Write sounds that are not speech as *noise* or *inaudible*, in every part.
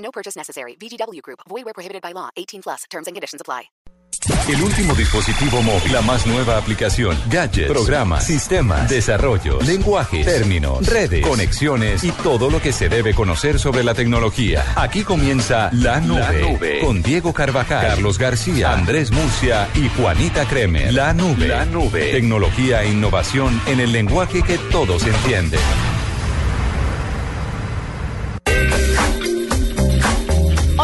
No purchase necessary. VGW Group. Void where prohibited by law. 18 plus. Terms and conditions apply. El último dispositivo móvil, la más nueva aplicación, gadgets, programas, sistemas, desarrollos, lenguajes, términos, redes, conexiones y todo lo que se debe conocer sobre la tecnología. Aquí comienza La Nube, La Nube con Diego Carvajal, Carlos García, Andrés Murcia y Juanita Kremer. La Nube, La Nube, tecnología e innovación en el lenguaje que todos entienden.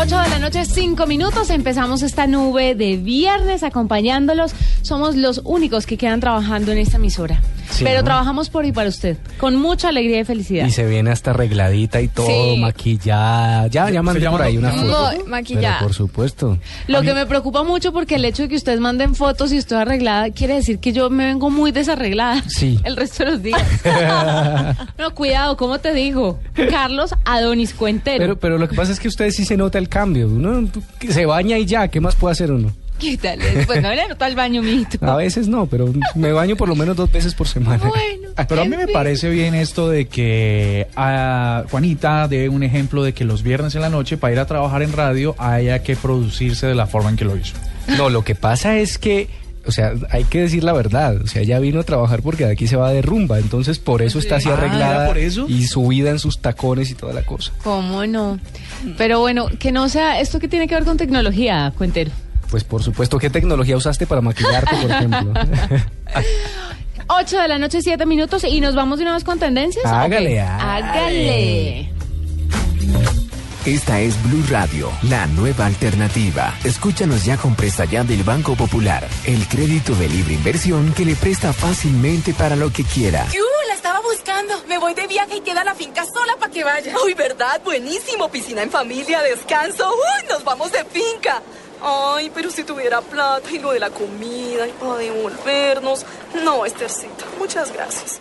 8 de la noche, 5 minutos. Empezamos esta nube de viernes acompañándolos. Somos los únicos que quedan trabajando en esta emisora. Sí, Pero ¿no? trabajamos por y para usted, con mucha alegría y felicidad. Y se viene hasta arregladita y todo, Sí. maquillada. Ya, ya mandé por ahí una foto. Muy maquillada. Pero por supuesto. Lo que me preocupa mucho porque el hecho de que ustedes manden fotos y estoy arreglada quiere decir que yo me vengo muy desarreglada Sí. *laughs* el resto de los días. *laughs* no, cuidado, ¿cómo te digo? Carlos Adonis Cuentero. Pero, pero lo que pasa es que ustedes sí se nota el cambio. Uno se baña y ya, ¿qué más puede hacer uno? ¿Qué tal? Pues no le nota al baño, mijito. A veces no, pero me baño por lo menos dos veces por semana. Bueno, Pero a mí me parece bien esto de que a Juanita dé un ejemplo de que los viernes en la noche para ir a trabajar en radio haya que producirse de la forma en que lo hizo. No, lo que pasa es que, o sea, hay que decir la verdad. O sea, ella vino a trabajar porque de aquí se va de rumba. Entonces, por eso está así Ah, arreglada. ¿era por eso? Y subida en sus tacones y toda la cosa. ¿Cómo no? Pero bueno, que no sea esto que tiene que ver con tecnología, Cuentero. Pues por supuesto, ¿qué tecnología usaste para maquillarte, por ejemplo? *laughs* 8 de la noche, 7 minutos y nos vamos de una vez con tendencias. Hágale, Ok. Hágale. Esta es Blue Radio, la nueva alternativa. Escúchanos ya con presta ya del Banco Popular, el crédito de libre inversión que le presta fácilmente para lo que quiera. ¡Yu! La estaba buscando. Me voy de viaje y queda la finca sola para que vaya. Uy, ¿verdad? Buenísimo. Piscina en familia, descanso. Uy, nos vamos de finca. Ay, pero si tuviera plata y lo de la comida y para devolvernos. No, Estercita, muchas gracias.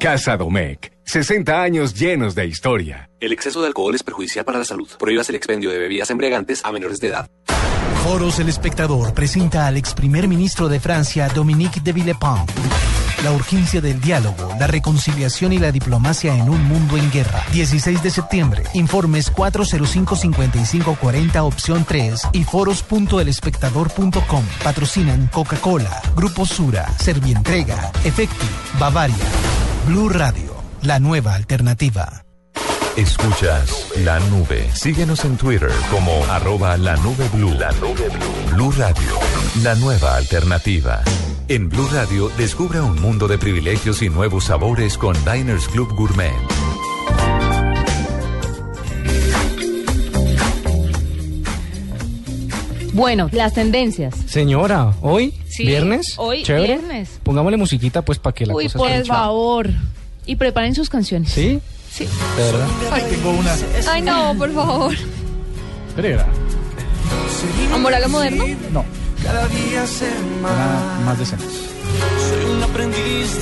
Casa Domecq. 60 años llenos de historia. El exceso de alcohol es perjudicial para la salud. Prohíbas el expendio de bebidas embriagantes a menores de edad. Foros El Espectador presenta al ex primer ministro de Francia, Dominique de Villepin. La urgencia del diálogo, la reconciliación y la diplomacia en un mundo en guerra. 16 de septiembre. Informes 405-5540 opción 3 y foros.elespectador.com. Patrocinan Coca-Cola, Grupo Sura, Servientrega, Efecti, Bavaria. Blue Radio, la nueva alternativa. Escuchas La Nube. Síguenos en Twitter como arroba la nube blue. La nube blue. Blue Radio, la nueva alternativa. En Blue Radio, descubra un mundo de privilegios y nuevos sabores con Diners Club Gourmet. Bueno, las tendencias. Señora, ¿hoy? Sí, ¿Viernes? hoy ¿Chévere? viernes. Pongámosle musiquita pues para que la Uy, cosa por favor. Y preparen sus canciones. ¿Sí? Sí. ¿De verdad? Ay, tengo una. Ay, no, por favor. Espera, ¿Amor a lo moderno? no, Cada día una más. más decente.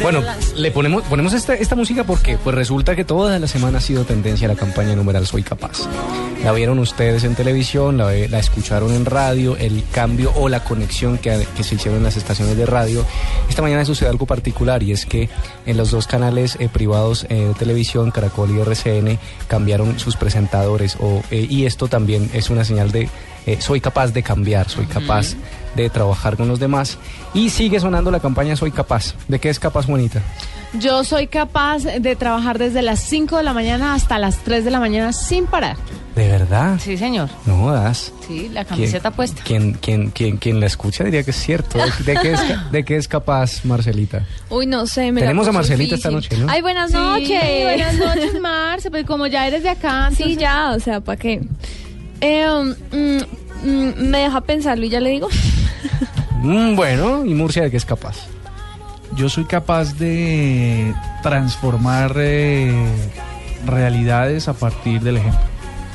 Bueno, le ponemos, ponemos esta, esta música porque pues resulta que toda la semana ha sido tendencia la campaña numeral Soy Capaz. La vieron ustedes en televisión, la, escucharon en radio, el cambio o la conexión que, que se hicieron en las estaciones de radio. Esta mañana sucedió algo particular y es que en los dos canales eh, privados eh, de televisión, Caracol y RCN, cambiaron sus presentadores eh, y esto también es una señal de eh, soy capaz de cambiar, soy capaz de trabajar con los demás y sigue sonando la campaña Soy capaz. ¿De qué es capaz, Juanita? Yo soy capaz de trabajar desde las 5 de la mañana hasta las 3 de la mañana sin parar. ¿De verdad? Sí, señor. No das. Sí, la camiseta puesta. Quien, quien, quien, quien la escucha diría que es cierto. ¿De, de qué, es, de qué es capaz Marcelita? Uy, no sé. Me Tenemos a Marcelita esta noche, ¿no? Ay, buenas Sí, noches. buenas noches, Marce. Pues como ya eres de acá, Sí, ya, o sea, ¿para qué? Eh, mm, mm, me deja pensarlo y ya le digo. Mm, bueno, ¿y Murcia de qué es capaz? Yo soy capaz de transformar eh, realidades a partir del ejemplo.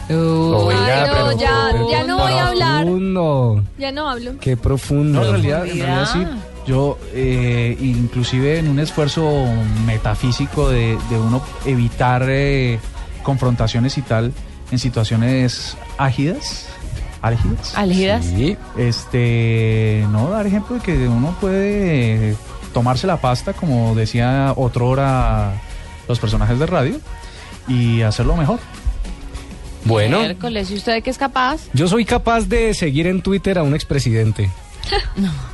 Oiga, Ay, no, pero- ya, pero ya no voy a hablar. Profundo. Ya no hablo. Qué profundo. No, en realidad, en realidad sí. Yo, eh, inclusive en un esfuerzo metafísico de, de uno evitar eh, confrontaciones y tal en situaciones ágidas, álgidas. Álgidas. Sí. Este, no, dar ejemplo de que uno puede tomarse la pasta, como decía otrora los personajes de radio, y hacerlo mejor. Bueno, Miércoles, ¿y usted de qué es capaz? yo soy capaz de seguir en Twitter a un expresidente. *laughs*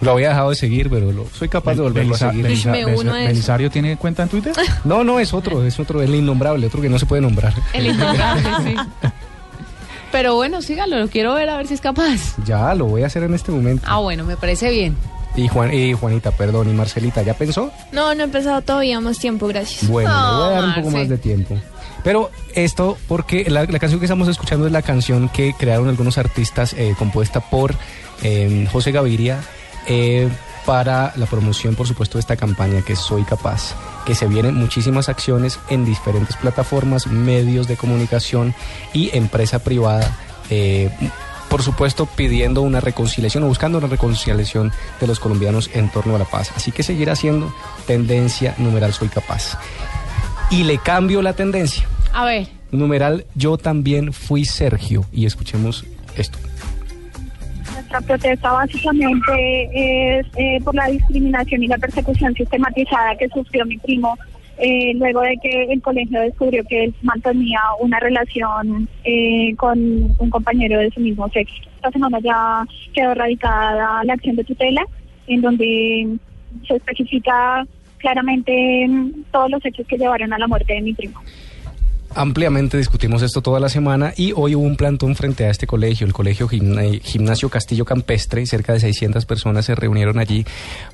Lo había dejado de seguir, pero lo, soy capaz de volverlo a seguir. Belisa- Me uno a eso. ¿Belisario tiene cuenta en Twitter? *laughs* No, no, es otro, es otro, el innombrable, otro que no se puede nombrar. El innombrable, sí. *laughs* Pero bueno, sígalo, lo quiero ver a ver si es capaz. Ya, lo voy a hacer en este momento. Ah, bueno, me parece bien. Y, Juan, y Juanita, perdón, y Marcelita, ¿ya pensó? No, no he empezado todavía más tiempo, gracias. Bueno, le voy a dar un poco Marce. más de tiempo. Pero esto porque la, la canción que estamos escuchando es la canción que crearon algunos artistas eh, compuesta por eh, José Gaviria eh, para la promoción, por supuesto, de esta campaña que Soy Capaz, que se vienen muchísimas acciones en diferentes plataformas, medios de comunicación y empresa privada. eh, por supuesto, pidiendo una reconciliación o buscando una reconciliación de los colombianos en torno a la paz. Así que seguirá siendo tendencia numeral Soy Capaz. Y le cambio la tendencia. A ver, Numeral Yo también fui Sergio. Y escuchemos esto. Nuestra protesta básicamente es eh, por la discriminación y la persecución sistematizada que sufrió mi primo eh, luego de que el colegio descubrió que él mantenía una relación eh, con un compañero de su mismo sexo. Esta semana ya quedó radicada la acción de tutela en donde se especifica claramente todos los hechos que llevaron a la muerte de mi primo. Ampliamente discutimos esto toda la semana y hoy hubo un plantón frente a este colegio, el Colegio Gimna- Gimnasio Castillo Campestre. Cerca de 600 personas se reunieron allí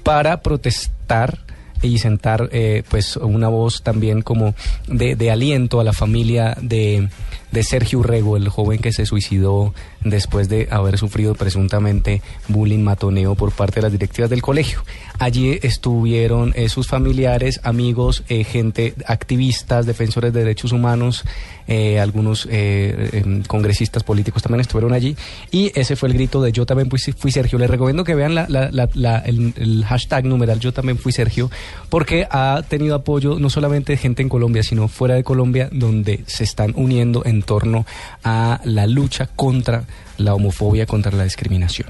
para protestar y sentar eh, pues una voz también como de, de aliento a la familia de, de Sergio Urrego, el joven que se suicidó después de haber sufrido presuntamente bullying matoneo por parte de las directivas del colegio. Allí estuvieron eh, sus familiares, amigos, eh, gente, activistas, defensores de derechos humanos, eh, algunos em, congresistas políticos también estuvieron allí. Y ese fue el grito de Yo también fui, Sergio. Les recomiendo que vean el, el hashtag numeral Yo también fui Sergio, porque ha tenido apoyo no solamente de gente en Colombia, sino fuera de Colombia, donde se están uniendo en torno a la lucha contra la homofobia, contra la discriminación.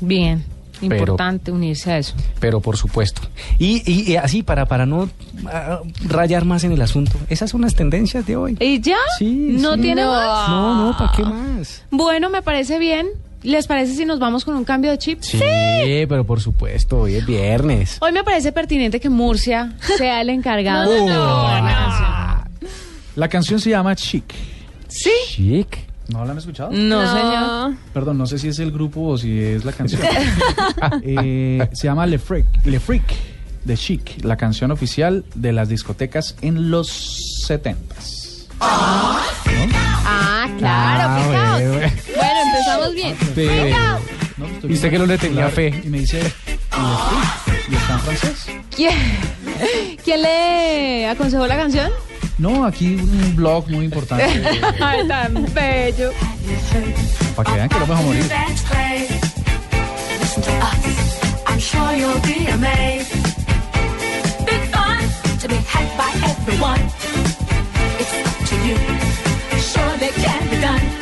bien. Pero- Importante unirse a eso. Pero por supuesto. Y, y- y así, para, para no ah, rayar más en el asunto, esas son las tendencias de hoy. ¿Y ya? Sí, ¿No sí. tiene más? No, no, ¿para qué más? Bueno, me parece bien. ¿Les parece si nos vamos con un cambio de chip? Sí, pero por supuesto, hoy es viernes. Hoy me parece pertinente que Murcia *laughs* sea el encargado de No, la canción. La canción se llama Chic. ¿Sí? Chic. ¿No la han escuchado? No, señor. Perdón, no sé si es el grupo o si es la canción. *laughs* Eh, se llama Le Freak, Le Freak de Chic, la canción oficial de las discotecas en los 70s. Ah, claro, Ah, pecado. bueno, Bueno, empezamos bien. Pero- Pecado. No, estoy ¿Y usted que no le tenía Claro, fe? Y me dice Le Freak, y está en francés. ¿Quién, ¿Quién le aconsejó la canción? No, aquí un blog muy importante *laughs* Ay, tan bello. para que vean que no me voy a morir. Listen to us. I'm sure you'll be amazed. Big fun to be had by everyone. It's up to you. Sure they can be done.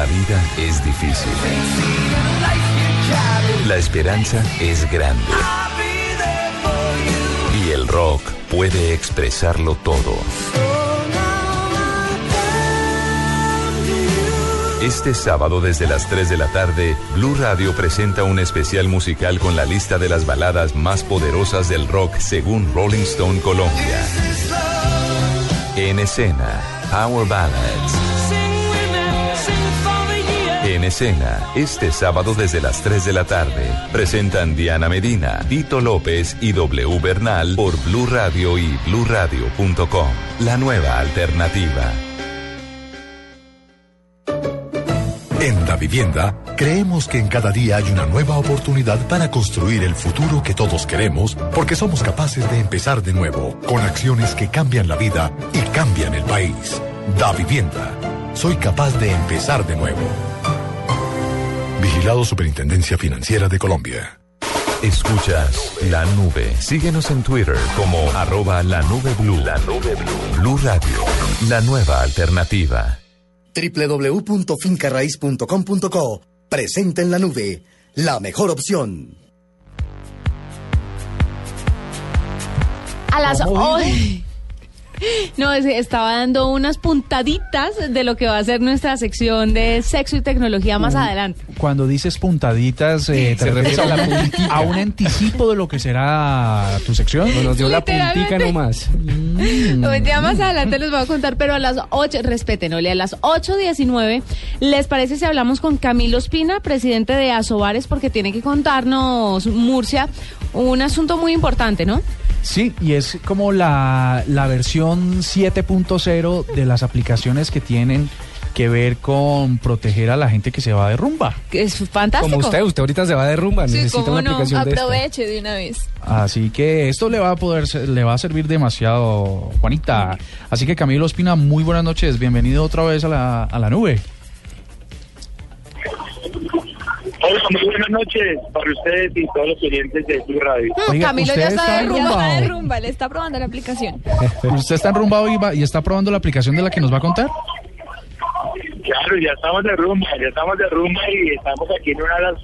La vida es difícil. La esperanza es grande. Y el rock puede expresarlo todo. Este sábado desde las 3 de la tarde, Blue Radio presenta un especial musical con la lista de las baladas más poderosas del rock según Rolling Stone Colombia. En escena, Power Ballads. En escena, este sábado desde las 3 de la tarde, presentan Diana Medina, Tito López y W Bernal por Blue Radio y bluradio.com. La nueva alternativa. En Da Vivienda, creemos que en cada día hay una nueva oportunidad para construir el futuro que todos queremos, porque somos capaces de empezar de nuevo, con acciones que cambian la vida y cambian el país. Da Vivienda. Soy capaz de empezar de nuevo. Vigilado Superintendencia Financiera de Colombia. Escuchas la nube. Síguenos en Twitter como arroba la nube blue. La nube blue. Blue Radio. La nueva alternativa. www.fincarraiz.com.co Presenta en la nube la mejor opción. A las hoy. No, es- estaba dando unas puntaditas de lo que va a ser nuestra sección de sexo y tecnología más adelante. Cuando dices puntaditas, eh, ¿te Se refieres a, refiere a la puntica. a un anticipo de lo que será tu sección? No, nos dio la puntica nomás. Pues ya más adelante les voy a contar, pero a las 8, respeten, Ole, a las 8.19, ¿les parece si hablamos con Camilo Espina, presidente de Asobares, porque tiene que contarnos, Murcia, un asunto muy importante, ¿no? Sí, y es como la, la versión 7.0 de las aplicaciones que tienen que ver con proteger a la gente que se va de rumba. Es fantástico. Como usted, usted ahorita se va de rumba, necesita una aplicación de. Aproveche de una vez. Así que esto le va a poder le va a servir demasiado, Juanita. Así que Camilo Espina, muy buenas noches, bienvenido otra vez a la, a la nube. Hola, muy buenas noches para ustedes y todos los clientes de Blue Radio. Oiga, Camilo ya ¿usted está, está de rumba, enrumbado? está de rumba, le está probando la aplicación. *laughs* ¿Usted está enrumbado y, va- y está probando la aplicación de la que nos va a contar? Claro, ya estamos de rumba, ya estamos de rumba y estamos aquí en una de las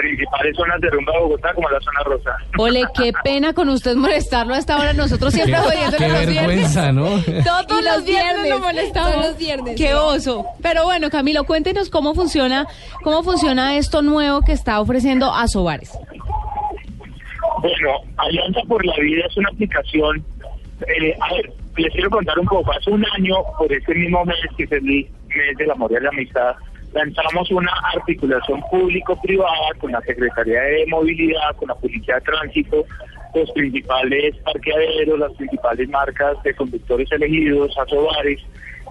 principales zonas de rumba de Bogotá, como la zona rosa. Ole, qué *laughs* pena con usted molestarlo a esta hora, nosotros siempre qué los vergüenza, ¿no? viernes. *laughs* Todos los los viernes viernes, lo molestamos. todos los viernes, Qué oso. Pero bueno, Camilo, cuéntenos cómo funciona, cómo funciona esto nuevo que está ofreciendo Asobares. Bueno, Alianza por la Vida es una aplicación. eh, a ver, les quiero contar un poco. Hace un año, por este mismo mes, que es el mes del amor y la amistad, lanzamos una articulación público-privada con la Secretaría de Movilidad, con la Policía de Tránsito, los principales parqueaderos, las principales marcas de conductores elegidos, asobares.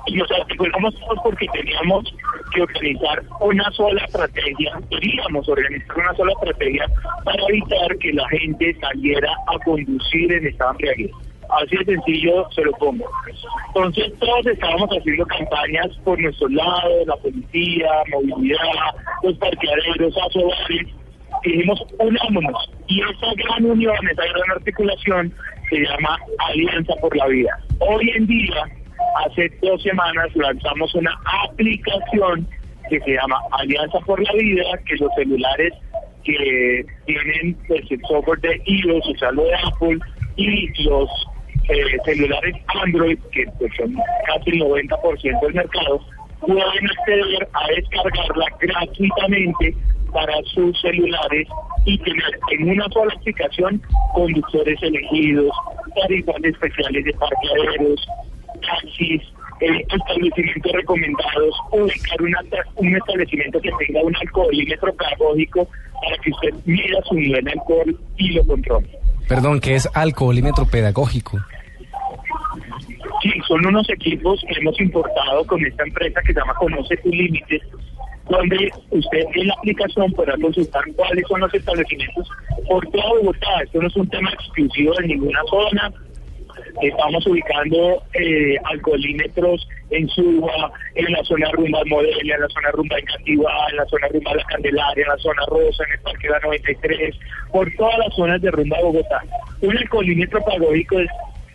Y nos articulamos todos porque teníamos que organizar una sola estrategia, queríamos organizar una sola estrategia para evitar que la gente saliera a conducir en estado embriaguez. Así de sencillo se lo pongo. Entonces todos estábamos haciendo campañas por nuestros lados, la policía, movilidad, los parqueaderos, asobares, dijimos unámonos. Y esa gran unión, esa gran articulación se llama Alianza por la Vida. Hoy en día, hace dos semanas lanzamos una aplicación que se llama Alianza por la Vida, que los celulares que tienen el software de iOS, o sea, lo de Apple, y los eh, celulares Android, que pues, son casi el 90% del mercado, pueden acceder a descargarla gratuitamente para sus celulares y tener en una sola aplicación conductores elegidos, tarifas especiales de parqueaderos, taxis, eh, establecimientos recomendados, ubicar una, un establecimiento que tenga un alcoholímetro pedagógico para que usted mida su nivel de alcohol y lo controle. Perdón, ¿qué es alcoholímetro pedagógico? Sí, son unos equipos que hemos importado con esta empresa que se llama Conoce tus límites, donde usted en la aplicación podrá consultar cuáles son los establecimientos por toda Bogotá. Esto no es un tema exclusivo de ninguna zona. Estamos ubicando eh, alcoholímetros en Suba, en la zona rumba Modelia, en la zona rumba de Cativá, en la zona rumba La Candelaria, en la zona Rosa, en el Parque de la 93, por todas las zonas de rumba de Bogotá. Un alcoholímetro pedagógico es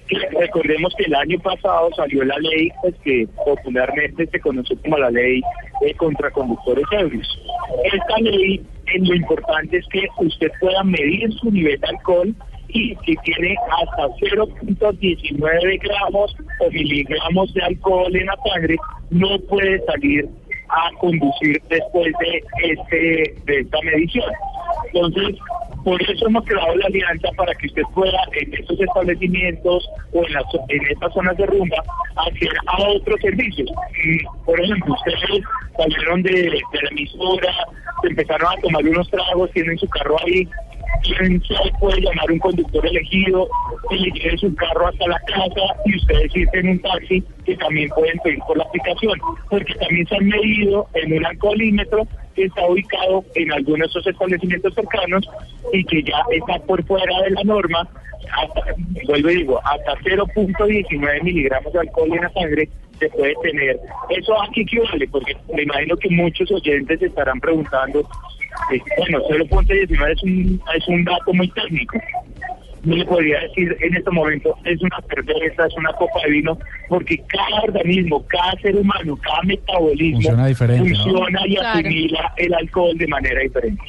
recordemos que el año pasado salió la ley pues, que popularmente se conoce como la ley de contra conductores ebrios. Esta ley, en lo importante es que usted pueda medir su nivel de alcohol y si tiene hasta 0.19 gramos o miligramos de alcohol en la sangre, no puede salir a conducir después de este de esta medición. Entonces, por eso hemos creado la alianza para que usted pueda en estos establecimientos o en, las, en estas zonas de rumba acceder a otros servicios. Por ejemplo, ustedes salieron de, de la emisora, empezaron a tomar unos tragos, tienen su carro ahí, puede llamar un conductor elegido y le lleve su carro hasta la casa y ustedes en un taxi que también pueden pedir por la aplicación, porque también se han medido en un alcoholímetro que está ubicado en algunos de esos establecimientos cercanos y que ya está por fuera de la norma, hasta, vuelvo y digo, hasta 0.19 miligramos de alcohol en la sangre se puede tener. ¿Eso aquí equivale? Porque me imagino que muchos oyentes estarán preguntando, eh, bueno, 0.19 es un, es un dato muy técnico. No le podría decir en este momento es una cerveza, es una copa de vino, porque cada organismo, cada ser humano, cada metabolismo Funciona diferente, ¿no? funciona y Claro. asimila el alcohol de manera diferente.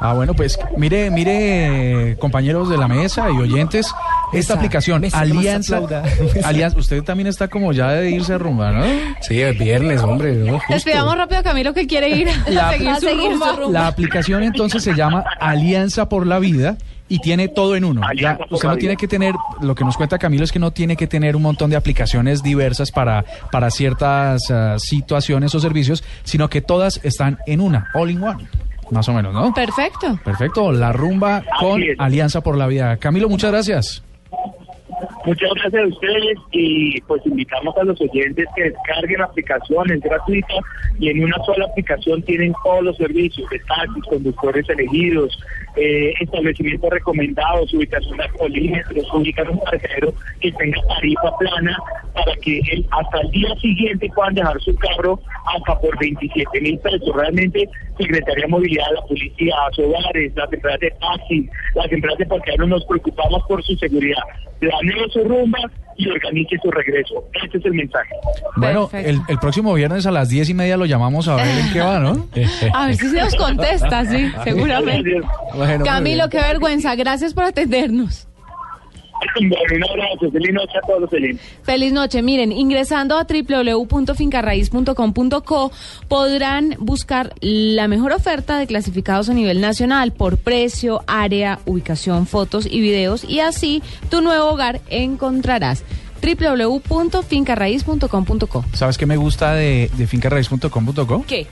Ah, bueno, pues mire, mire, compañeros de la mesa y oyentes, esta Mesa, aplicación mesa, Alianza. *laughs* Alianza, usted también está como ya de irse a rumba, ¿no? Sí, es viernes, hombre. ¿no? Despidamos rápido a Camilo que quiere ir a La- seguir, a su, seguir rumba. su rumba. La aplicación entonces se llama Alianza por la Vida y tiene todo en uno. Ya, usted no tiene que tener, lo que nos cuenta Camilo es que no tiene que tener un montón de aplicaciones diversas para, para ciertas ah, situaciones o servicios, sino que todas están en una, all in one, más o menos, ¿no? Perfecto. Perfecto, la rumba con. Alianza por la Vida. Camilo, muchas gracias. Muchas gracias a ustedes y pues invitamos a los oyentes que descarguen la aplicación, es gratuita y en una sola aplicación tienen todos los servicios de taxis, conductores elegidos, eh, establecimientos recomendados, ubicación de alcoholímetros, ubicar un parquero que tenga tarifa plana para que el- hasta el día siguiente puedan dejar su carro hasta por 27 mil pesos. Realmente, Secretaría de Movilidad, la policía, hogares, las empresas de taxi, las empresas de parqueaderos nos preocupamos por su seguridad. Planee su rumba y organice su regreso. Este es el mensaje. Bueno, el, el próximo viernes a las diez y media lo llamamos a ver en qué va, ¿no? *laughs* A ver si se nos contesta, sí, *laughs* seguramente. Bueno, Camilo, qué vergüenza. Gracias por atendernos. Bueno, un abrazo. Feliz noche a todos, Feliz. Feliz noche. Miren, ingresando a www.fincarraiz.com.co podrán buscar la mejor oferta de clasificados a nivel nacional por precio, área, ubicación, fotos y videos y así tu nuevo hogar encontrarás www.fincarraiz.com.co. ¿Sabes qué me gusta de, de fincarraiz.com.co? ¿Qué?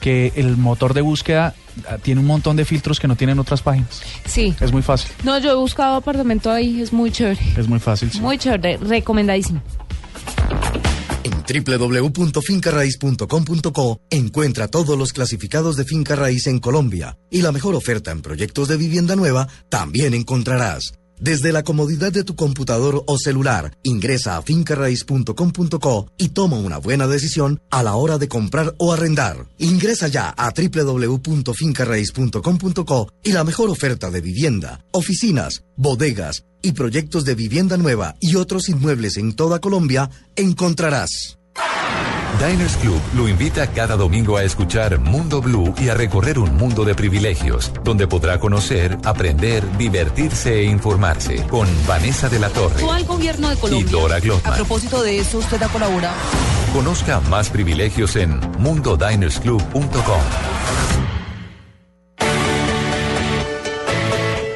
Que el motor de búsqueda ah, tiene un montón de filtros que no tienen otras páginas. Sí. Es muy fácil, No, yo he buscado apartamento ahí, es muy chévere. es muy fácil. sí. Muy chévere, recomendadísimo. En www.fincarraiz.com.co encuentra todos los clasificados de finca raíz en Colombia y la mejor oferta en proyectos de vivienda nueva también encontrarás. Desde la comodidad de tu computador o celular, ingresa a fincarraiz.com.co y toma una buena decisión a la hora de comprar o arrendar. Ingresa ya a www.fincarraiz.com.co y la mejor oferta de vivienda, oficinas, bodegas y proyectos de vivienda nueva y otros inmuebles en toda Colombia encontrarás. Diners Club lo invita cada domingo a escuchar Mundo Blue y a recorrer un mundo de privilegios, donde podrá conocer, aprender, divertirse e informarse con Vanessa de la Torre gobierno de y. Dora A Glotman. propósito de eso, usted ha colaborado. Conozca más privilegios en mundodinersclub.com.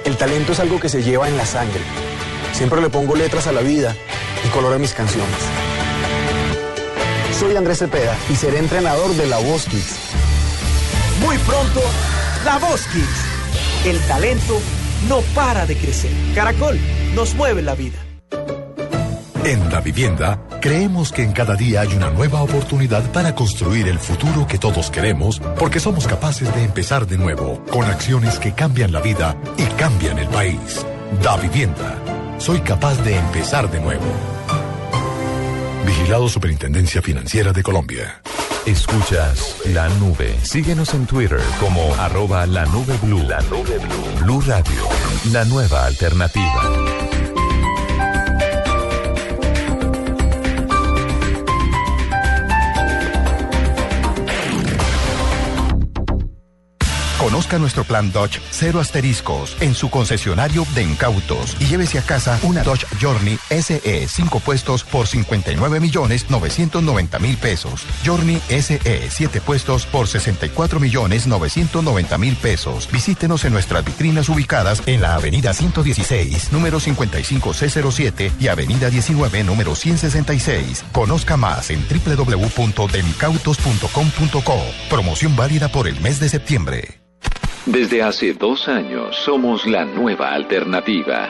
El talento es algo que se lleva en la sangre. Siempre le pongo letras a la vida y color a mis canciones. Soy Andrés Cepeda y seré entrenador de la Voz Kids. Muy pronto, La Voz Kids. El talento no para de crecer. Caracol nos mueve la vida. En la vivienda, creemos que en cada día hay una nueva oportunidad para construir el futuro que todos queremos, porque somos capaces de empezar de nuevo, con acciones que cambian la vida y cambian el país. Da vivienda. Soy capaz de empezar de nuevo. Vigilado Superintendencia Financiera de Colombia. Escuchas la nube. Síguenos en Twitter como arroba la nube blue. La nube blue. Blue Radio. La nueva alternativa. Conozca nuestro plan Dodge Cero Asteriscos en su concesionario de incautos y llévese a casa una Dodge Journey SE 5 puestos por 59 millones 990 mil pesos. Journey SE 7 puestos por 64 millones 990 mil pesos. Visítenos en nuestras vitrinas ubicadas en la avenida 116, número 55C07 y avenida 19, número 166. Conozca más en www.demicautos.com.co. Promoción válida por el mes de septiembre. Desde hace dos años somos la nueva alternativa.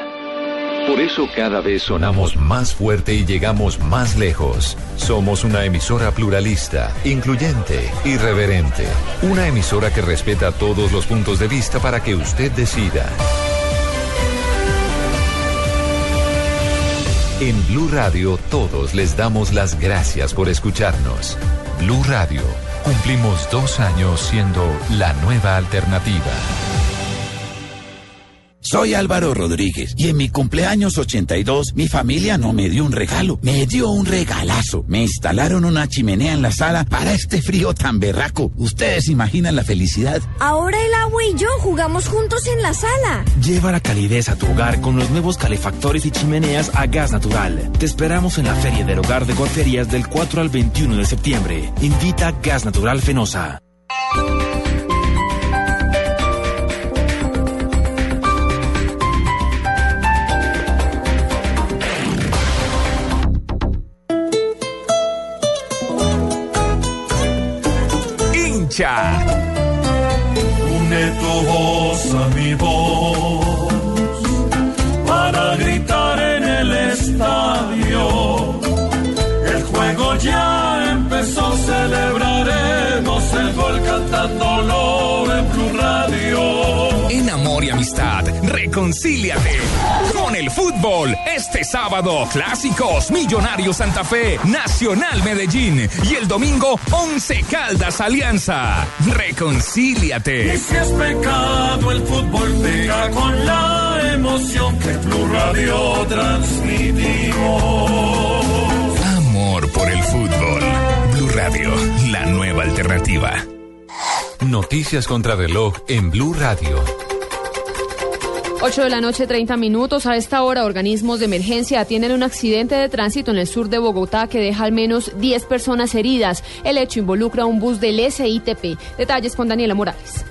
Por eso cada vez sonamos más fuerte y llegamos más lejos. Somos una emisora pluralista, incluyente, irreverente. Una emisora que respeta todos los puntos de vista para que usted decida. En Blue Radio todos les damos las gracias por escucharnos. Blue Radio, cumplimos dos años siendo la nueva alternativa. Soy Álvaro Rodríguez y en mi cumpleaños 82 mi familia no me dio un regalo, me dio un regalazo. Me instalaron una chimenea en la sala para este frío tan berraco. ¿Ustedes imaginan la felicidad? Ahora el agua y yo jugamos juntos en la sala. Lleva la calidez a tu hogar con los nuevos calefactores y chimeneas a gas natural. Te esperamos en la Feria del Hogar de Corterías del 4 al 21 de septiembre. Invita Gas Natural Fenosa. Hincha. Une tu voz a mi voz para gritar en el estadio. El juego ya empezó, celebraremos el gol cantándolo en Blue Radio. En amor y amistad, reconcíliate con el fútbol. Este sábado, clásicos, Millonarios Santa Fe, Nacional Medellín y el domingo, Once Caldas Alianza. Reconcíliate. Y si es pecado, el fútbol pega con la emoción que Blue Radio transmitimos. Amor por el fútbol. Blue Radio, la nueva alternativa. Noticias contra reloj en Blue Radio. 8 de la noche, 30 minutos. A esta hora, organismos de emergencia atienden un accidente de tránsito en el sur de Bogotá que deja al menos 10 personas heridas. El hecho involucra un bus del SITP. Detalles con Daniela Morales.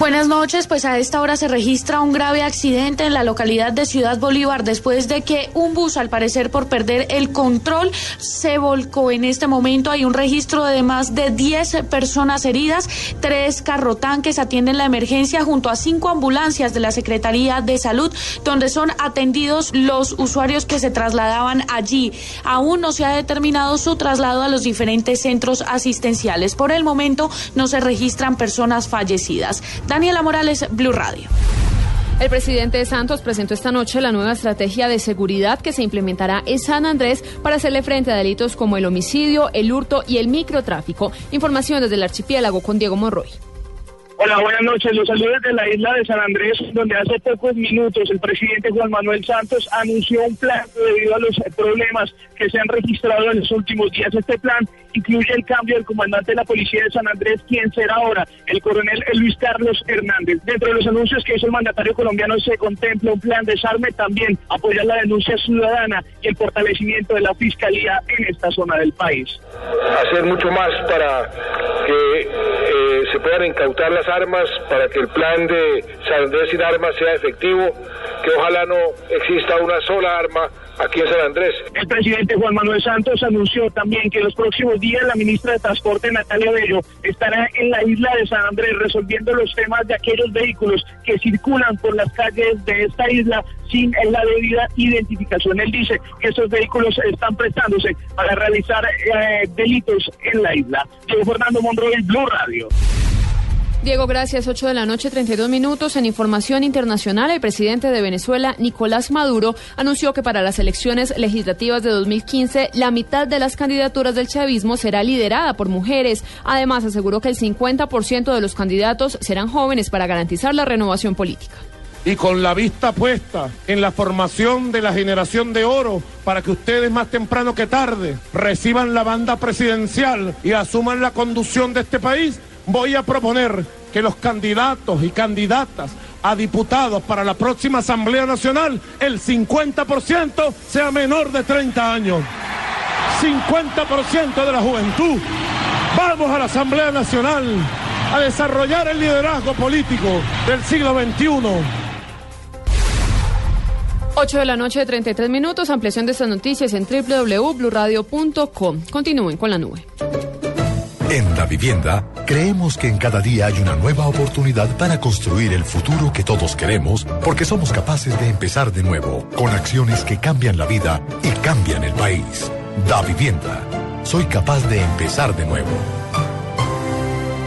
Buenas noches, pues a esta hora se registra un grave accidente en la localidad de Ciudad Bolívar después de que un bus, al parecer por perder el control, se volcó. En este momento hay un registro de más de 10 personas heridas, tres carrotanques atienden la emergencia junto a cinco ambulancias de la Secretaría de Salud, donde son atendidos los usuarios que se trasladaban allí. Aún no se ha determinado su traslado a los diferentes centros asistenciales. Por el momento no se registran personas fallecidas. Daniela Morales, Blue Radio. El presidente Santos presentó esta noche la nueva estrategia de seguridad que se implementará en San Andrés para hacerle frente a delitos como el homicidio, el hurto y el microtráfico. Información desde el archipiélago con Diego Monroy. Hola, buenas noches. Los saludos desde la isla de San Andrés, donde hace pocos minutos el presidente Juan Manuel Santos anunció un plan debido a los problemas que se han registrado en los últimos días. Este plan incluye el cambio del comandante de la policía de San Andrés, quien será ahora el coronel Luis Carlos Hernández. Dentro de los anuncios que hizo el mandatario colombiano se contempla un plan de desarme, también apoyar la denuncia ciudadana y el fortalecimiento de la fiscalía en esta zona del país. Hacer mucho más para que eh, se puedan incautar las armas, para que el plan de San Andrés sin armas sea efectivo, que ojalá no exista una sola arma aquí en San Andrés. El presidente Juan Manuel Santos anunció también que los próximos días la ministra de Transporte, Natalia Bello, estará en la isla de San Andrés resolviendo los temas de aquellos vehículos que circulan por las calles de esta isla sin la debida identificación. Él dice que esos vehículos están prestándose para realizar eh, delitos en la isla. Diego Fernando Monroy, Blue Radio. Diego, gracias. 8 de la noche, 32 minutos. En información internacional, el presidente de Venezuela, Nicolás Maduro, anunció que para las elecciones legislativas de 2015, la mitad de las candidaturas del chavismo será liderada por mujeres. Además, aseguró que el 50% de los candidatos serán jóvenes para garantizar la renovación política. y con la vista puesta en la formación de la generación de oro para que ustedes más temprano que tarde reciban la banda presidencial y asuman la conducción de este país, voy a proponer que los candidatos y candidatas a diputados para la próxima Asamblea Nacional, el 50% sea menor de 30 años. 50% de la juventud. Vamos a la Asamblea Nacional a desarrollar el liderazgo político del siglo XXI. 8 de la noche, 33 minutos. Ampliación de estas noticias en www.bluradio.com. Continúen con la nube. En Da Vivienda, creemos que en cada día hay una nueva oportunidad para construir el futuro que todos queremos, porque somos capaces de empezar de nuevo, con acciones que cambian la vida y cambian el país. Da Vivienda. Soy capaz de empezar de nuevo.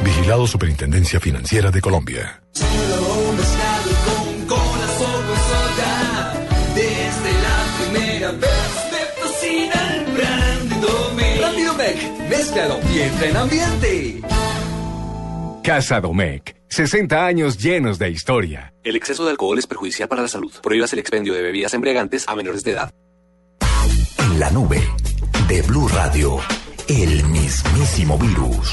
Vigilado Superintendencia Financiera de Colombia. Y entra en ambiente. Casa Domecq. 60 años llenos de historia. El exceso de alcohol es perjudicial para la salud. Prohíbas el expendio de bebidas embriagantes a menores de edad. En la nube de Blue Radio, el mismísimo virus.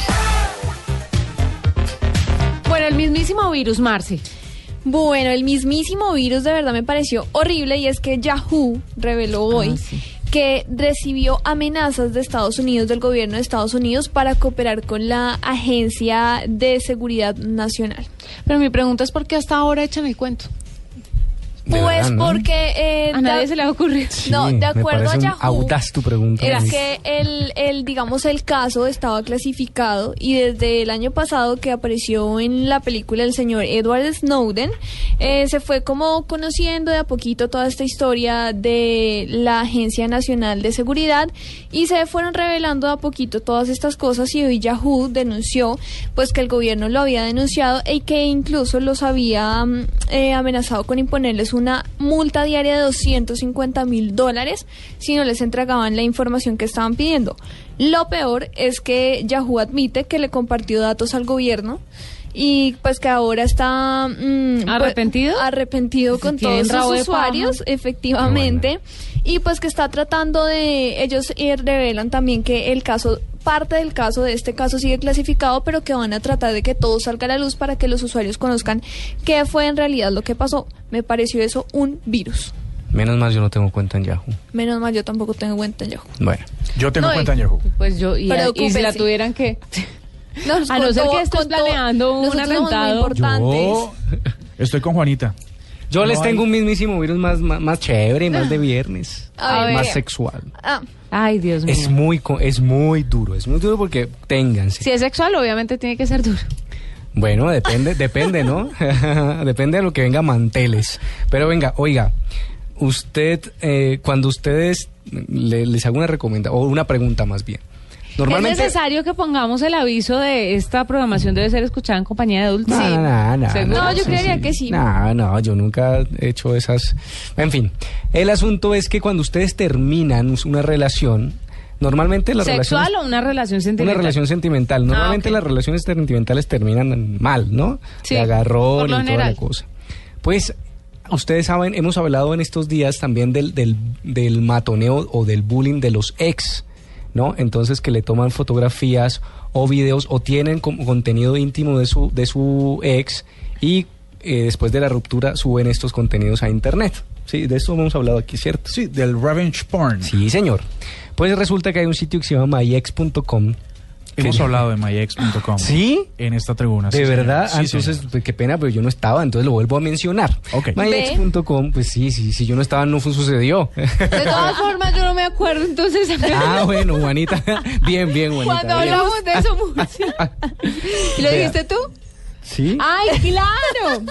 Bueno, el mismísimo virus, Marce. Bueno, el mismísimo virus de verdad me pareció horrible y es que Yahoo reveló hoy que recibió amenazas de Estados Unidos, del gobierno de Estados Unidos, para cooperar con la Agencia de Seguridad Nacional. Pero mi pregunta es por qué hasta ahora echan el cuento. Pues verdad, ¿no? porque... eh, A nadie se le va a ocurrir. No, de me acuerdo a un Yahoo. audaz tu pregunta. Es Luis. que el, el, digamos, el caso estaba clasificado y desde el año pasado que apareció en la película el señor Edward Snowden, eh, se fue como conociendo de a poquito toda esta historia de la Agencia Nacional de Seguridad y se fueron revelando de a poquito todas estas cosas y hoy Yahoo denunció pues que el gobierno lo había denunciado y que incluso los había mm, eh, amenazado con imponerles una multa diaria de 250 mil dólares si no les entregaban la información que estaban pidiendo. Lo peor es que Yahoo admite que le compartió datos al gobierno y pues que ahora está mm, pues, ¿Arrepentido? arrepentido con todos sus paja. usuarios efectivamente y pues que está tratando de ellos eh, revelan también que el caso parte del caso de este caso sigue clasificado pero que van a tratar de que todo salga a la luz para que los usuarios conozcan qué fue en realidad lo que pasó me pareció eso un virus Menos mal yo no tengo cuenta en Yahoo. menos mal yo tampoco tengo cuenta en Yahoo Bueno. Yo tengo No, cuenta y- en Yahoo. Pues yo, y, y si la tuvieran que. *laughs* A no ser que estés planeando un atentado. Yo estoy con Juanita. Yo No les tengo hay- un mismísimo virus más, más, más chévere, más de viernes. A ver. más sexual. Ah, Ay, Dios mío. Es muy, co- es muy duro, es muy duro porque ténganse. Si es sexual, obviamente tiene que ser duro. Bueno, depende, depende, ¿no? *laughs* depende de lo que venga manteles. Pero venga, oiga, usted, eh, cuando ustedes le- les hago una recomendación, o una pregunta más bien. Normalmente... ¿Es necesario que pongamos el aviso de esta programación debe ser escuchada en compañía de adultos? No, no, no, no, yo creería que sí. No, no, yo nunca he hecho esas. En fin, el asunto es que cuando ustedes terminan una relación, normalmente las ¿Sexual relaciones. o una relación sentimental? Una relación sentimental. Normalmente Ah, ok. las relaciones sentimentales terminan mal, ¿no? Sí, De agarrón y toda la cosa. Pues, ustedes saben, hemos hablado en estos días también del, del, del matoneo o del bullying de los ex, ¿no? Entonces que le toman fotografías o videos o tienen como contenido íntimo de su, de su ex y eh, después de la ruptura suben estos contenidos a internet. Sí, de esto hemos hablado aquí, ¿cierto? Sí, del revenge porn. Sí, señor. Pues resulta que hay un sitio que se llama myex.com Hemos ¿Qué? hablado de myex.com. ¿Sí? En esta tribuna. De sí, verdad, Sí, entonces, pues, qué pena, pero yo no estaba, entonces lo vuelvo a mencionar. Ok. MyEx.com, pues sí, sí, si yo no estaba, no sucedió. De todas formas, yo no me acuerdo, entonces. *laughs* ah, bueno, Juanita. *laughs* bien, bien, Juanita. Cuando bien. hablamos de eso. *laughs* ¿Y lo dijiste tú? ¿Sí? ¡Ay, claro!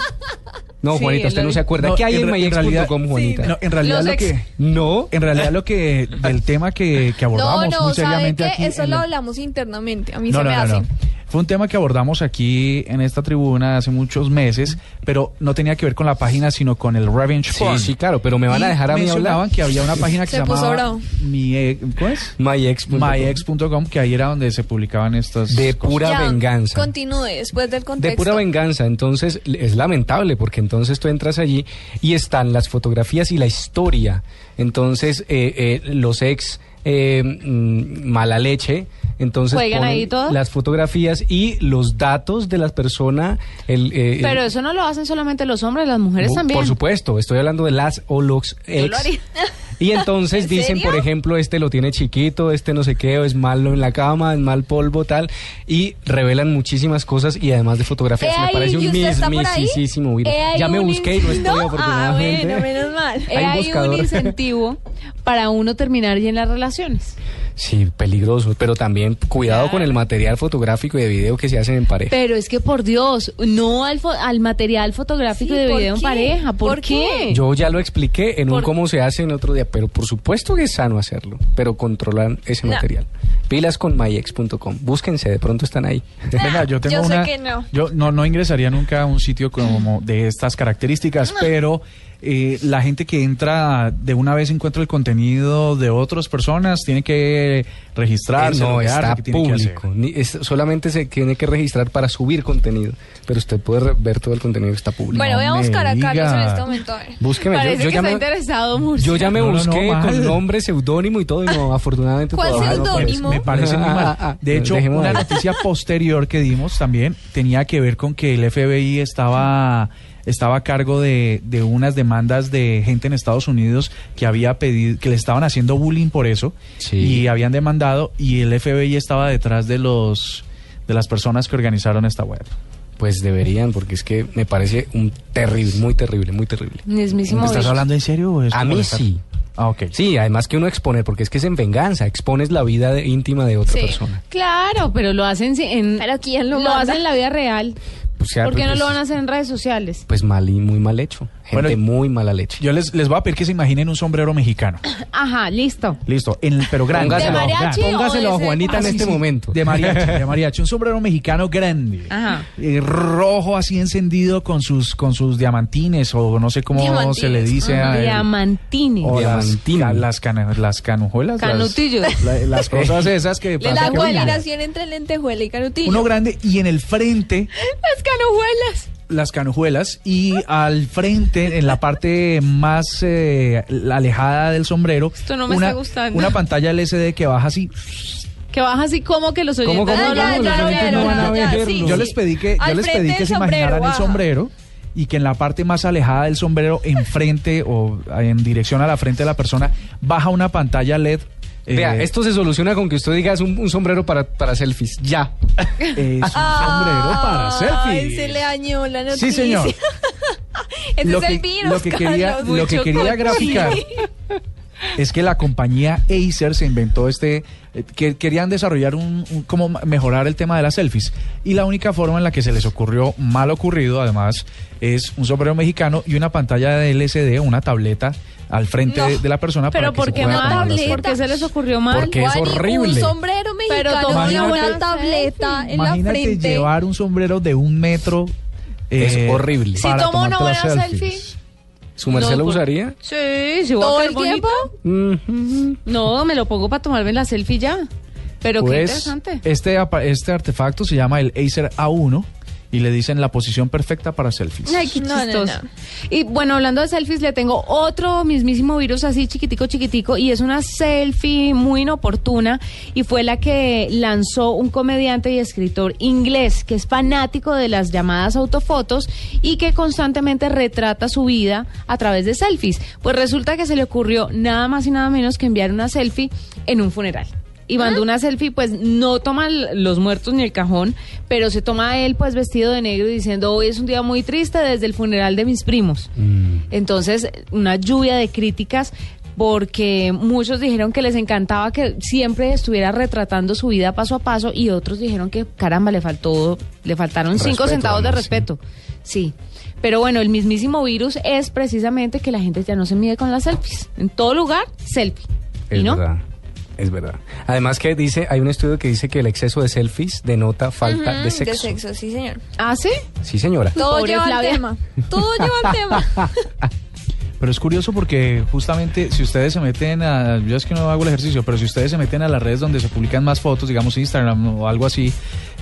No, Sí, Juanita, usted no se acuerda. No, ¿Qué hay en, en MyEx.com, Juanita? No, en realidad lo que No. en realidad lo que *laughs* del tema que, que No, abordamos no, muy ¿sabe seriamente qué? aquí Eso lo la- hablamos internamente. A mí no, se no, me no, hace. Fue un tema que abordamos aquí en esta tribuna hace muchos meses, pero no tenía que ver con la página, sino con el revenge Sí, porn. sí, claro, pero me van a dejar a mí hablar. que había una *laughs* página que se, Se puso llamaba mi, eh, ¿cómo es? MyEx.com. que ahí era donde se publicaban estas De cosas. pura Ya, venganza. Continúe después del De contexto. pura venganza, entonces es lamentable porque entonces tú entras allí y están las fotografías y la historia. Entonces eh, eh, los ex eh, mm, mala leche, entonces ¿Juegan ponen ahí todo? las fotografías y los datos de la persona. El, eh, Pero el- eso no lo hacen solamente los hombres, las mujeres también. Por supuesto, estoy hablando de las o los ex. Y entonces *laughs* ¿En dicen, serio? por ejemplo, este lo tiene chiquito, este no sé qué, o es malo en la cama, es mal polvo, tal, y revelan muchísimas cosas y además de fotografías. Me ahí, parece un. He ahí Ya me busqué y no estoy ¿No? afortunadamente. Ah, bueno, menos mal. Hay un hay un buscador. *laughs* incentivo para uno terminar ya en las relaciones. Sí, peligroso, pero también cuidado con el material fotográfico y de video que se hacen en pareja. Pero es que por Dios, no al, fo- al material fotográfico Sí, y de ¿por video en pareja. ¿Por, ¿Por qué? qué? Yo ya lo expliqué en un cómo se hace en otro día, pero por supuesto que es sano hacerlo, pero controlan ese No. material. Pilas con myex.com, búsquense, de pronto están ahí. *laughs* Venga, yo tengo Yo sé una. que no. Yo no, no ingresaría nunca a un sitio como de estas características, pero eh, la gente que entra de una vez encuentra el contenido de otras personas, tiene que registrarse, Eh, no, está ¿qué tiene que hacer? público. Ni- es- solamente se tiene que registrar para subir contenido, pero usted puede re- ver todo el contenido que está público. Bueno, voy a buscar a Carlos en este momento. Búsqueme, yo, Parece yo que ya está me, interesado mucho. yo ya me No, no, no, busqué con nombre, seudónimo y todo, y no, *laughs* afortunadamente ¿Cuál seudónimo? Me parece muy Ah, mal. ah, ah. De hecho, una ahí. noticia posterior que dimos también tenía que ver con que el FBI estaba estaba a cargo de, de unas demandas de gente en Estados Unidos que había pedido, que le estaban haciendo bullying por eso Sí. y habían demandado y el FBI estaba detrás de los de las personas que organizaron esta web. Pues deberían, porque es que me parece un terrible, muy terrible, muy terrible. Mismísimo ¿Estás bicho. hablando en serio o es A mí sí. Ah, ok. Sí, además que uno exponer, porque es que es en venganza, expones la vida de- íntima de otra Sí. persona. Claro, pero lo hacen en, Pero ¿quién lo hacen en la vida real. Sea, ¿Por qué no pues, lo van a hacer en redes sociales? Pues mal y muy mal hecho. Gente Bueno, muy mala leche. Yo les, les voy a pedir que se imaginen un sombrero mexicano. *coughs* Ajá, listo. Listo, en, pero grande. Póngaselo, ¿De mariachi Póngaselo a Juanita en sí, este sí, momento. De mariachi, de mariachi. Un sombrero mexicano grande. Ajá. Eh, rojo así encendido con sus con sus diamantines o no sé cómo Diamantines. se le dice a él. Diamantini. o las, ca- las, cana- las canujuelas las- Canutillos. *laughs* la- las, cosas esas que *laughs* La combinación entre lentejuela y canutillo. uno grande y en el frente *laughs* Las canujuelas. Las canujuelas y al frente en la parte más eh, alejada del sombrero Esto no me una, está gustando. una pantalla LCD que baja así Que baja así como que los oyentes ¿Cómo, cómo, no cómo? Los oyentes no van a verlo. Yo les pedí que, yo Al les frente pedí que se sombrero, imaginaran el baja. sombrero y que en la parte más alejada del sombrero, enfrente o en dirección a la frente de la persona, baja una pantalla LED. Eh, Vea, esto se soluciona con que usted diga es un, un sombrero para, para selfies. Ya. es un *laughs* sombrero para Ay, selfies. se le dañó la noticia. Sí, señor. *laughs* Ese lo es que, el virus, lo que quería, Carlos. lo que quería graficar *laughs* es que la compañía Acer se inventó este eh, que querían desarrollar un, un- cómo ma- mejorar el tema de las selfies y la única forma en la que se les ocurrió mal ocurrido además es un sombrero mexicano y una pantalla de LCD una tableta al frente No. de, de la persona Pero para que ¿por se qué pueda tomar las tableta? ¿Por qué se les ocurrió mal? Porque es horrible. Un sombrero Pero mexicano toma con una buena tableta selfie. en la Imagínate frente. llevar un sombrero de un metro. Es eh, horrible. Si para tomo una buena selfies. selfie. ¿Su merced No, lo por- usaría? Sí, si voy a ¿Todo el tiempo? bonita. No, me lo pongo para tomarme la selfie ya. Pero qué Pues interesante. este, este artefacto se llama el Acer A1 y le dicen la posición perfecta para selfies. Ay, qué No, no, chistoso. no. Y bueno, hablando de selfies, le tengo otro mismísimo virus así chiquitico, chiquitico, y es una selfie muy inoportuna, y fue la que lanzó un comediante y escritor inglés, que es fanático de las llamadas autofotos y que constantemente retrata su vida a través de selfies. Pues resulta que se le ocurrió nada más y nada menos que enviar una selfie en un funeral. Y mandó una selfie, pues no toma los muertos ni el cajón, pero se toma él pues vestido de negro y diciendo hoy es un día muy triste desde el funeral de mis primos. Entonces, una lluvia de críticas porque muchos dijeron que les encantaba que siempre estuviera retratando su vida paso a paso y otros dijeron que caramba le faltó le faltaron cinco centavos de sí. respeto. Sí. Pero bueno, el mismísimo virus es precisamente que la gente ya no se mide con las selfies. En todo lugar, selfie. Es ¿Y no? verdad. Es verdad. Además que dice, hay un estudio que dice que el exceso de selfies denota falta Ujú, de sexo. De sexo, sí, señor. ¿Ah, sí? Sí, señora. Todo Pobre lleva Flavia. al tema. Todo lleva al tema. *laughs* Pero es curioso porque justamente si ustedes se meten a, yo es que no hago el ejercicio, pero si ustedes se meten a las redes donde se publican más fotos, digamos Instagram o algo así,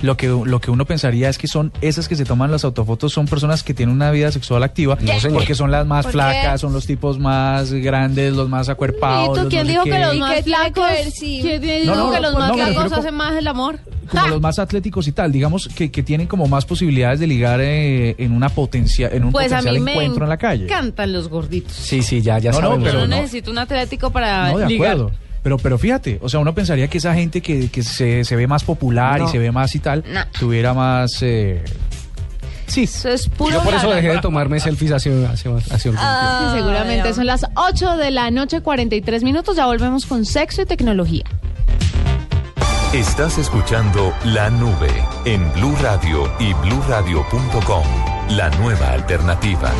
lo que, lo que uno pensaría es que son esas que se toman las autofotos son personas que tienen una vida sexual activa, No, señor. porque son las más ¿Por qué? flacas, son los tipos más grandes, los más acuerpados. ¿Y tú los quién no sé dijo que los ¿Y más flacos? dijo que los más flacos hacen más el amor? como ¡Ja! los más atléticos y tal, digamos que, que tienen como más posibilidades de ligar eh, en una potencia, en un Pues a potencial mí me encuentro en la calle. encantan los gorditos. Sí, sí, ya, ya No, no, pero Yo no necesito un atlético para No, de ligar. acuerdo. Pero, pero fíjate, o sea, uno pensaría que esa gente que, que se, se ve más popular No. y se ve más y tal, No. tuviera más... eh, sí. Eso es puro Yo por eso dejé de tomarme selfies hace, hace, hace un tiempo. Ah, Sí, seguramente son las 8 de la noche, 43 minutos. Ya volvemos con sexo y tecnología. Estás escuchando La Nube en Blue Radio y bluradio.com. La nueva alternativa.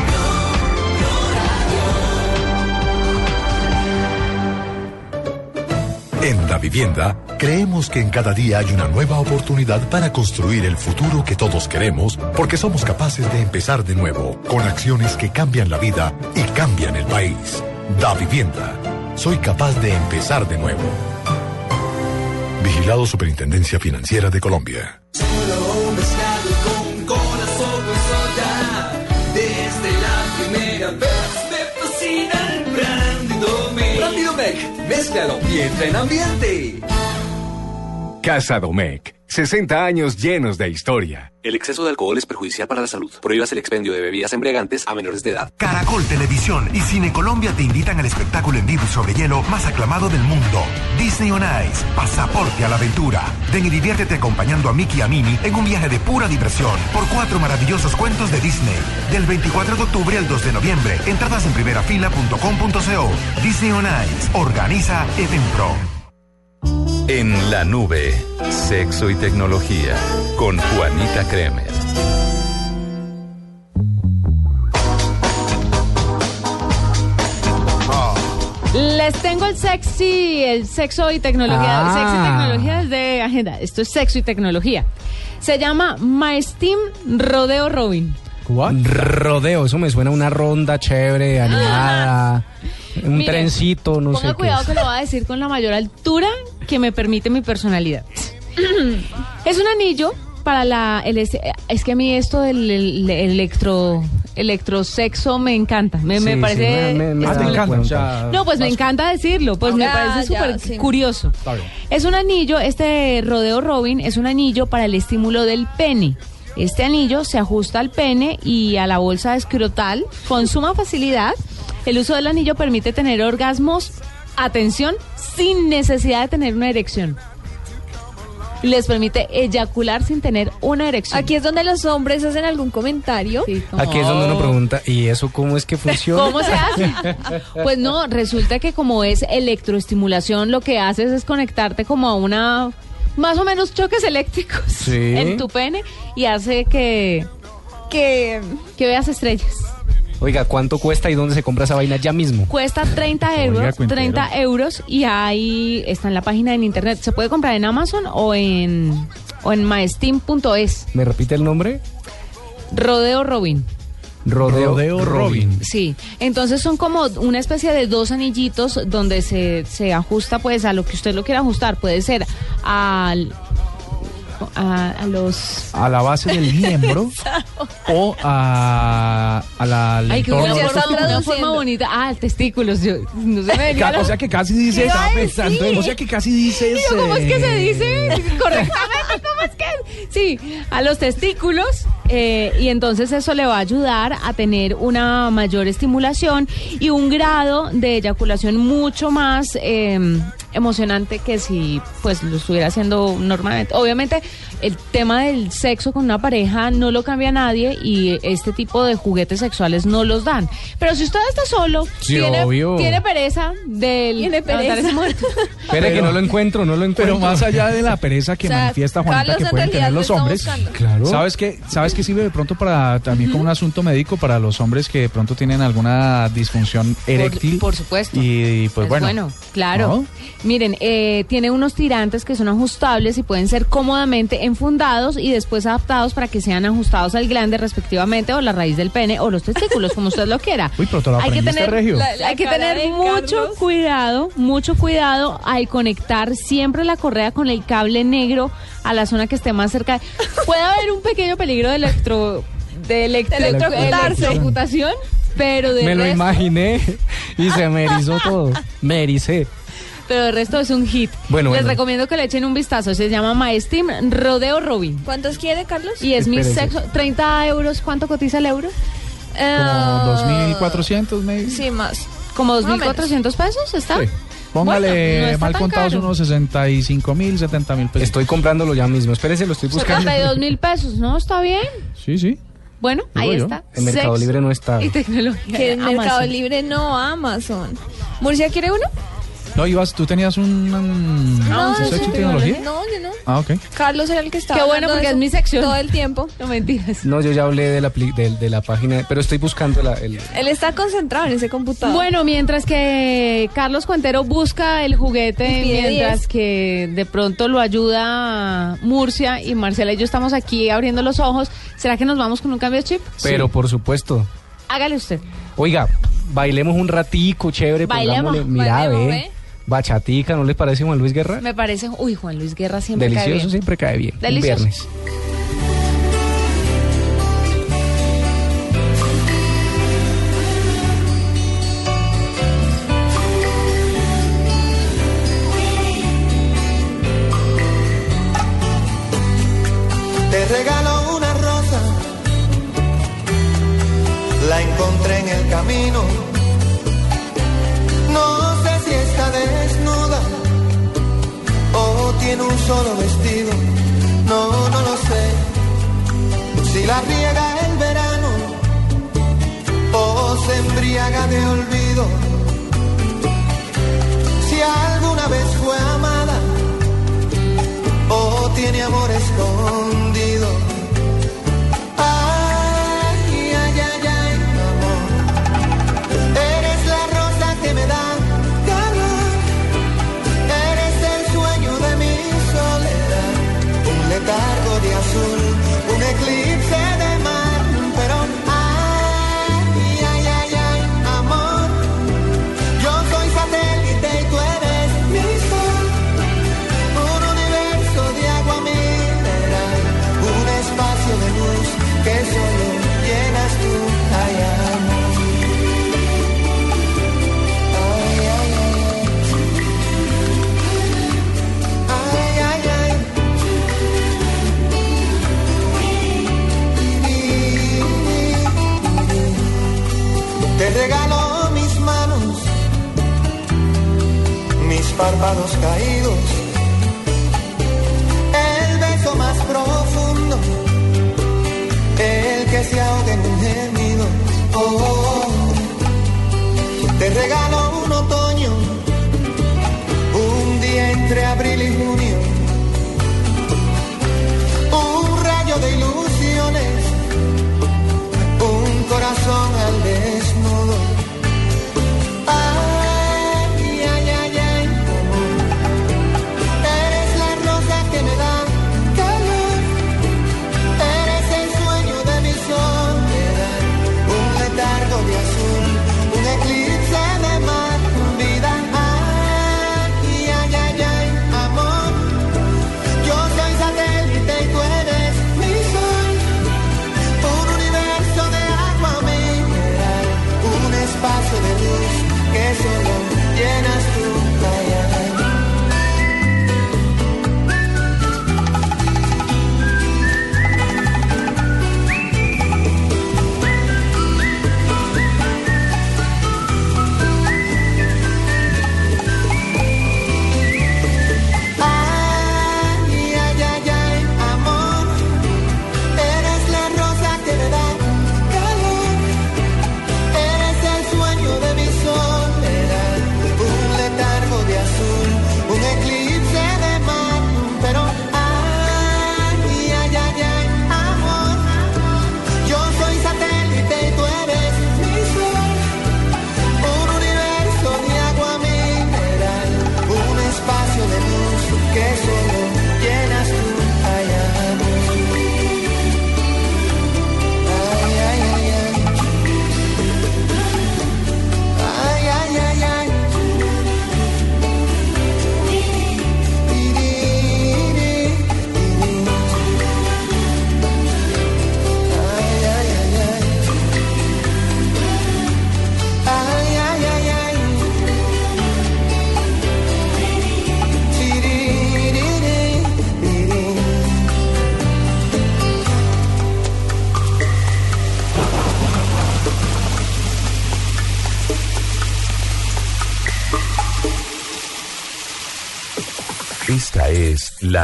En la vivienda, creemos que en cada día hay una nueva oportunidad para construir el futuro que todos queremos, porque somos capaces de empezar de nuevo, con acciones que cambian la vida y cambian el país. Da vivienda. Soy capaz de empezar de nuevo. Vigilado Superintendencia Financiera de Colombia. Mézclalo y entra en ambiente. Casa Domecq. 60 años llenos de historia. El exceso de alcohol es perjudicial para la salud. Prohíbas el expendio de bebidas embriagantes a menores de edad. Caracol Televisión y Cine Colombia te invitan al espectáculo en vivo y sobre hielo más aclamado del mundo. Disney on Ice, pasaporte a la aventura. Ven y diviértete acompañando a Mickey y a Minnie en un viaje de pura diversión por cuatro maravillosos cuentos de Disney. Del 24 de octubre al 2 de noviembre. Entradas en primerafila.com.co. Disney on Ice. Organiza Evenpro. En la nube, sexo y tecnología con Juanita Kremer. Les tengo el sexy, el sexo y tecnología. Ah. Sexo y tecnología es de agenda. Esto es sexo y tecnología. Se llama My Steam Rodeo Robin. Rodeo, eso me suena a una ronda chévere, animada, un Mire, trencito, no Ponga sé qué. cuidado es. que lo voy a decir con la mayor altura que me permite mi personalidad. *clears throat* es un anillo para la... El, es, es que a mí esto del el- electro... Electrosexo me encanta, me, me Sí, sí, parece... me- me- me Ah, es te muy- encanta. no, pues me encanta decirlo, pues me Ah, parece súper sí. curioso. Está bien. Es un anillo, este rodeo Robin es un anillo para el estímulo del pene. Este anillo se ajusta al pene y a la bolsa escrotal con suma facilidad. El uso del anillo permite tener orgasmos, atención, sin necesidad de tener una erección. Les permite eyacular sin tener una erección. Aquí es donde los hombres hacen algún comentario. Sí, como- Aquí es donde uno pregunta, ¿y eso cómo es que *laughs* funciona? ¿Cómo se hace? *laughs* Pues no, resulta que como es electroestimulación, lo que haces es conectarte como a una, más o menos choques eléctricos Sí. en tu pene y hace que, que, que veas estrellas. Oiga, ¿cuánto cuesta y dónde se compra esa vaina ya mismo? Cuesta 30 Oiga, euros, cuentero. 30 euros y ahí está en la página en internet. Se puede comprar en Amazon o en, o en mysteam.es. ¿Me repite el nombre? Rodeo Robin. Rodeo, Rodeo Robin. Sí, entonces son como una especie de dos anillitos donde se, se ajusta pues a lo que usted lo quiera ajustar. Puede ser al, a, a los... A la base del miembro *laughs* o a, a la, al Ay, que una de forma, una forma bonita. Ah, testículos. Yo, no se me O sea que casi dices, ¿Qué iba a estaba pensando, o sea que casi dices. Yo, ¿Cómo es que se dice correctamente? *laughs* ¿Cómo es que? Sí, a los testículos. eh, y entonces eso le va a ayudar a tener una mayor estimulación y un grado de eyaculación mucho más eh, emocionante que si pues lo estuviera haciendo normalmente. Obviamente el tema del sexo con una pareja no lo cambia nadie y este tipo de juguetes sexuales no los dan. Pero si usted está solo, Sí, tiene, obvio. tiene pereza del... Tiene pereza. levantar ese muerto. *laughs* Espere que no lo encuentro, no lo encuentro. Pero más allá de la pereza que O sea, manifiesta Juanita Carlos que en pueden tener lo los hombres. Claro. ¿sabes qué? ¿Sabes qué sirve de pronto para también como un asunto médico para los hombres que de pronto tienen alguna disfunción eréctil? por supuesto. Y pues Es bueno. bueno, claro. ¿no? Miren, eh, tiene unos tirantes que son ajustables y pueden ser cómodamente enfundados y después adaptados para que sean ajustados al glande respectivamente o la raíz del pene o los testículos, como usted lo quiera. *laughs* Uy, pero te lo hay que tener, Regio. La- la hay que tener mucho Carlos. cuidado, mucho cuidado al conectar siempre la correa con el cable negro a la zona que esté más cerca. *laughs* Puede haber un pequeño peligro de electro de electro- electrocutarse. electrocutación, pero de Me lo imaginé y se me erizó todo. *laughs* Me ericé. Pero el resto es un hit. Bueno, Les bueno. recomiendo que le echen un vistazo. Se llama Maestim Rodeo Robin. ¿Cuántos quiere, Carlos? Y es mi sexo. 30 euros. ¿Cuánto cotiza el euro? Eh, Como 2.400, maybe. Sí, más. ¿Como Más o menos. 2.400 pesos está? Sí. Póngale Bueno, no mal contados caro. unos 65 mil, 70 mil pesos. Estoy comprándolo ya mismo. Espérese, lo estoy buscando. 72 mil pesos, ¿no? ¿Está bien? Sí, sí. Bueno, Digo ahí yo. está. En Mercado Libre no está. Y tecnología. Que en. Mercado Libre no, Amazon. ¿Murcia quiere uno? No, ibas, tú tenías un, un, No, sexo y tecnología. No, yo no. Ah, ok. Carlos era el que estaba Qué bueno hablando de porque es eso mi sección. Todo el tiempo. No mentiras. No, yo ya hablé de la, pli- de, de la página, pero estoy buscando la, el... Él está concentrado en ese computador. Bueno, mientras que Carlos Cuentero busca el juguete, Y pide mientras 10. que de pronto lo ayuda Murcia y Marcela y yo estamos aquí abriendo los ojos, ¿será que nos vamos con un cambio de chip? Pero por supuesto. Hágale usted. Oiga, bailemos un ratico, chévere. Bailemos, pongámosle- Mira, bailemos, ve. ve. Bachatica, ¿no les parece Juan Luis Guerra? Me parece, uy, Juan Luis Guerra siempre cae Delicioso, bien. siempre cae bien. Delicioso. viernes. Te regalo una rosa, la encontré en el camino. Desnuda o tiene un solo vestido. No, no lo sé. Si la riega el verano o se embriaga de olvido. Si alguna vez fue amada o tiene amor escondido.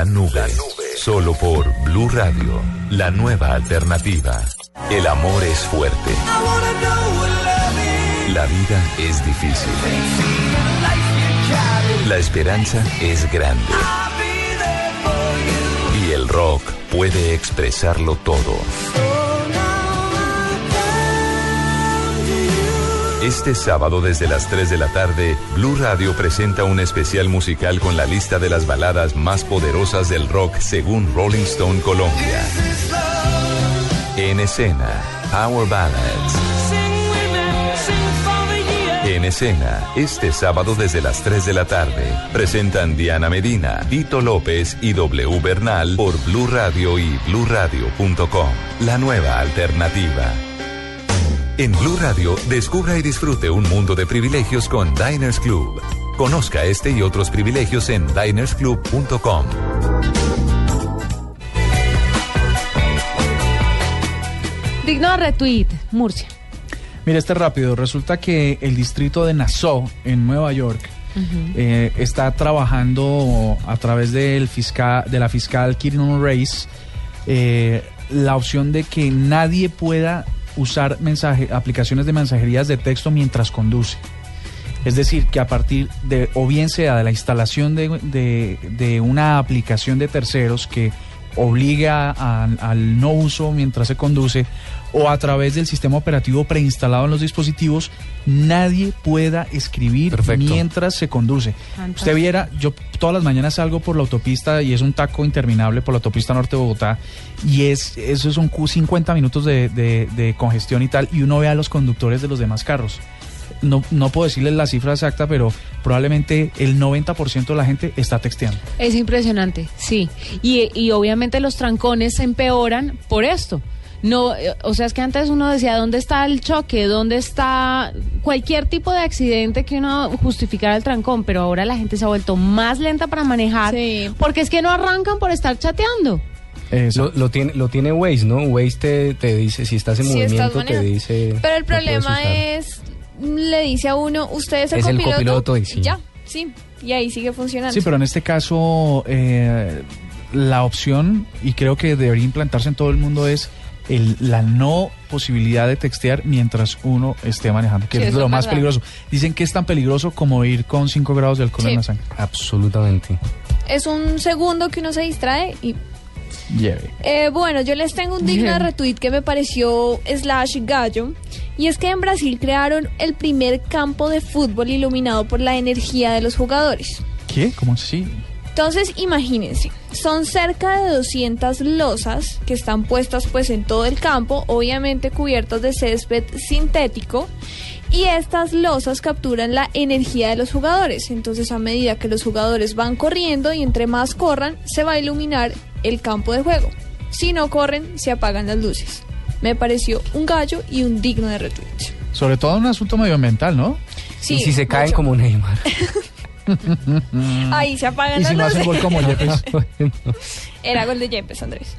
Nube. Solo por Blue Radio, la nueva alternativa. El amor es fuerte. La vida es difícil. La esperanza es grande. Y el rock puede expresarlo todo. Este sábado desde las 3 de la tarde, Blue Radio presenta un especial musical con la lista de las baladas más poderosas del rock según Rolling Stone Colombia. En escena, Power Ballads. En escena, este sábado desde las 3 de la tarde, presentan Diana Medina, Tito López y W Bernal por Blue Radio y bluradio.com. La nueva alternativa. En Blue Radio, descubra y disfrute un mundo de privilegios con Diners Club. Conozca este y otros privilegios en dinersclub.com. Digno retweet, Murcia. Mira, este rápido. Resulta que el distrito de Nassau, en Nueva York, eh, está trabajando a través del fiscal, de la fiscal Kirin Reis eh, la opción de que nadie pueda usar mensaje, aplicaciones de mensajerías de texto mientras conduce. Es decir, que a partir de, o bien sea de la instalación de, de- una aplicación de terceros que obliga al no uso mientras se conduce, o a través del sistema operativo preinstalado en los dispositivos, nadie pueda escribir mientras se conduce. Fantástico. Usted viera, yo todas las mañanas salgo por la autopista y es un taco interminable por la autopista norte de Bogotá y es eso son cu- 50 minutos de, de- de congestión y tal y uno ve a los conductores de los demás carros. No, no puedo decirles la cifra exacta, pero probablemente el 90% de la gente está texteando. Es impresionante, sí. Y, y obviamente los trancones se empeoran por esto. No, eh, o sea, es que antes uno decía dónde está el choque, dónde está cualquier tipo de accidente que uno justificara el trancón, pero ahora la gente se ha vuelto más lenta para manejar porque es que no arrancan por estar chateando. Lo, lo tiene, lo tiene Waze, ¿no? Waze te, te dice, si estás en Si estás movimiento, te dice... Pero el problema es, le dice a uno, usted es el Es el copiloto. copiloto y sí. Ya, sí. Y ahí sigue funcionando. Sí, pero en este caso eh, la opción, y creo que debería implantarse en todo el mundo, es el- la no posibilidad de textear mientras uno esté manejando, que Sí, es lo es más verdad. peligroso. Dicen que es tan peligroso como ir con 5 grados de alcohol Sí. en la sangre. Absolutamente. Es un segundo que uno se distrae y Lleve. Eh, bueno, yo les tengo un digno de retweet que me pareció slash gallo. Y es que en Brasil crearon el primer campo de fútbol iluminado por la energía de los jugadores. ¿Qué? ¿Cómo así? Entonces, imagínense, son cerca de 200 losas que están puestas pues en todo el campo, obviamente cubiertas de césped sintético. Y estas losas capturan la energía de los jugadores. Entonces, a medida que los jugadores van corriendo y entre más corran, se va a iluminar el campo de juego. Si no corren, se apagan las luces. Me pareció un gallo y un digno de retweet. Sobre todo un asunto medioambiental, ¿no? Sí, y si se caen mucho. como Neymar. *laughs* *laughs* Ahí se apagan Y las si no hacen luces. gol como *laughs* Yepes. *laughs* Era gol de Yepes, Andrés.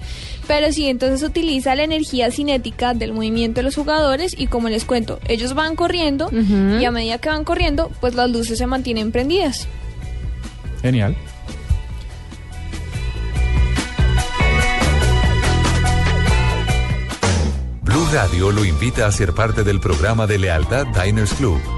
Pero sí, entonces utiliza la energía cinética del movimiento de los jugadores y como les cuento, ellos van corriendo y a medida que van corriendo, pues las luces se mantienen prendidas. Genial. Blue Radio lo invita a ser parte del programa de lealtad Diners Club.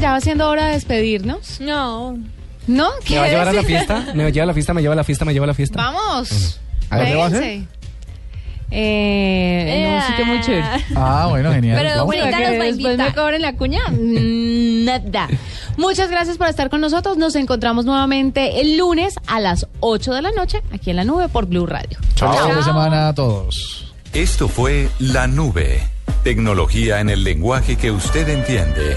Ya va siendo hora de despedirnos. No. ¿No? ¿Me va a llevar a la fiesta? *laughs* ¿Me lleva a la fiesta? ¿Me lleva a la fiesta? ¿Me lleva a la fiesta? Vamos. ¿A dónde va a ser? Vénganse. Eh, en un sitio muy chévere. Ah, bueno, genial. Pero bonita ¿Para que nos va a después me cobren la cuña? Mm, Nada. Muchas gracias por estar con nosotros. Nos encontramos nuevamente el lunes a las 8 de la noche aquí en la nube por Blue Radio. Chao. Fin de semana a todos. Esto fue La Nube. Tecnología en el lenguaje que usted entiende.